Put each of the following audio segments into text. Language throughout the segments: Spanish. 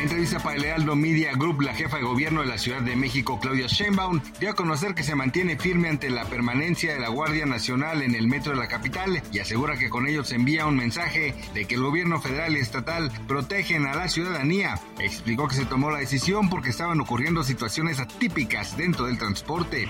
En entrevista para el Heraldo Media Group, la jefa de gobierno de la Ciudad de México, Claudia Sheinbaum, dio a conocer que se mantiene firme ante la permanencia de la Guardia Nacional en el metro de la capital y asegura que con ello se envía un mensaje de que el gobierno federal y estatal protegen a la ciudadanía. Explicó que se tomó la decisión porque estaban ocurriendo situaciones atípicas dentro del transporte.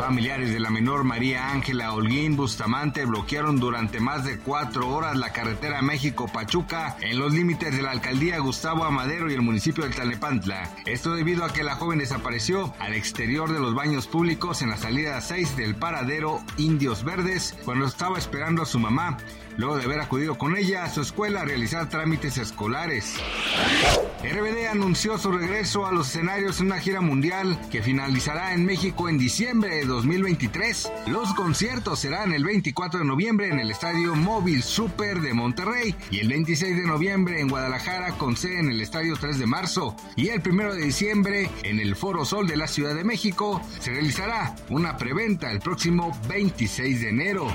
Familiares de la menor María Ángela Holguín Bustamante bloquearon durante más de cuatro horas la carretera México-Pachuca en los límites de la alcaldía Gustavo Amadero y el municipio de Tlalnepantla. Esto debido a que la joven desapareció al exterior de los baños públicos en la salida 6 del paradero Indios Verdes cuando estaba esperando a su mamá, luego de haber acudido con ella a su escuela a realizar trámites escolares. RBD anunció su regreso a los escenarios en una gira mundial que finalizará en México en diciembre de 2023. Los conciertos serán el 24 de noviembre en el Estadio Móvil Super de Monterrey y el 26 de noviembre en Guadalajara con sede en el Estadio 3 de marzo y el 1 de diciembre en el Foro Sol de la Ciudad de México se realizará una preventa el próximo 26 de enero.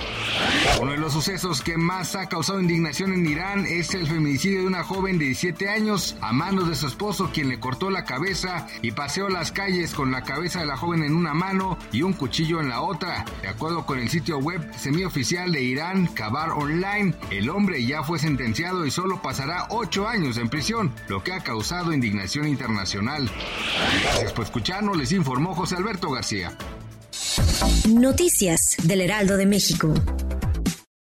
Uno de los sucesos que más ha causado indignación en Irán es el feminicidio de una joven de 17 años a manos de su esposo quien le cortó la cabeza y paseó las calles con la cabeza de la joven en una mano y un cuchillo en la otra. De acuerdo con el sitio web semioficial de Irán, Kabar Online, el hombre ya fue sentenciado y solo pasará 8 años en prisión, lo que ha causado indignación internacional. Gracias por escucharnos, les informó José Alberto García. Noticias del Heraldo de México.